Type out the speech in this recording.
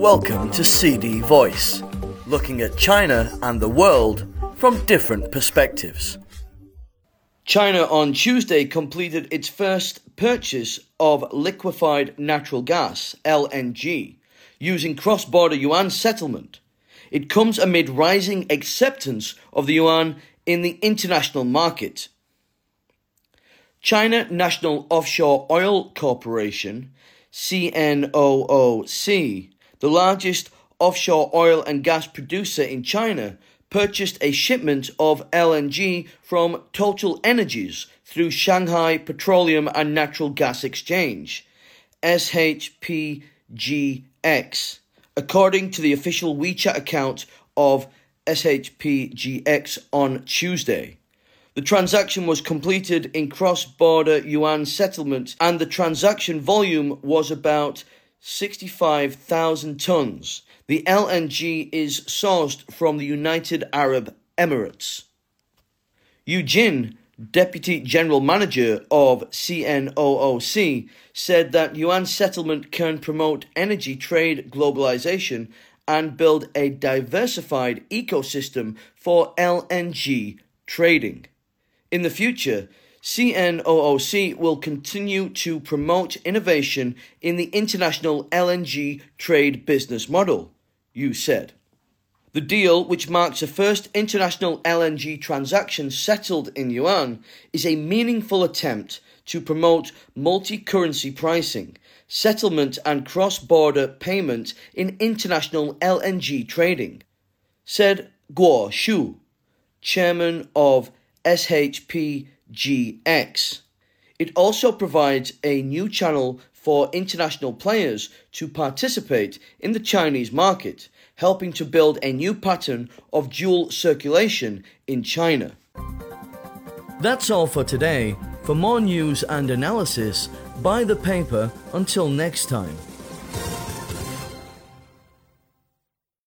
Welcome to CD Voice, looking at China and the world from different perspectives. China on Tuesday completed its first purchase of liquefied natural gas, LNG, using cross border yuan settlement. It comes amid rising acceptance of the yuan in the international market. China National Offshore Oil Corporation, CNOOC, the largest offshore oil and gas producer in China, purchased a shipment of LNG from Total Energies through Shanghai Petroleum and Natural Gas Exchange, SHPGX, according to the official WeChat account of SHPGX on Tuesday. The transaction was completed in cross border yuan settlement, and the transaction volume was about 65,000 tons. The LNG is sourced from the United Arab Emirates. Jin, Deputy General Manager of CNOOC, said that yuan settlement can promote energy trade globalization and build a diversified ecosystem for LNG trading. In the future, CNOOC will continue to promote innovation in the international LNG trade business model, Yu said. The deal, which marks the first international LNG transaction settled in yuan, is a meaningful attempt to promote multi currency pricing, settlement, and cross border payment in international LNG trading, said Guo Xu, chairman of SHPGX. It also provides a new channel for international players to participate in the Chinese market, helping to build a new pattern of dual circulation in China. That's all for today. For more news and analysis, buy the paper until next time.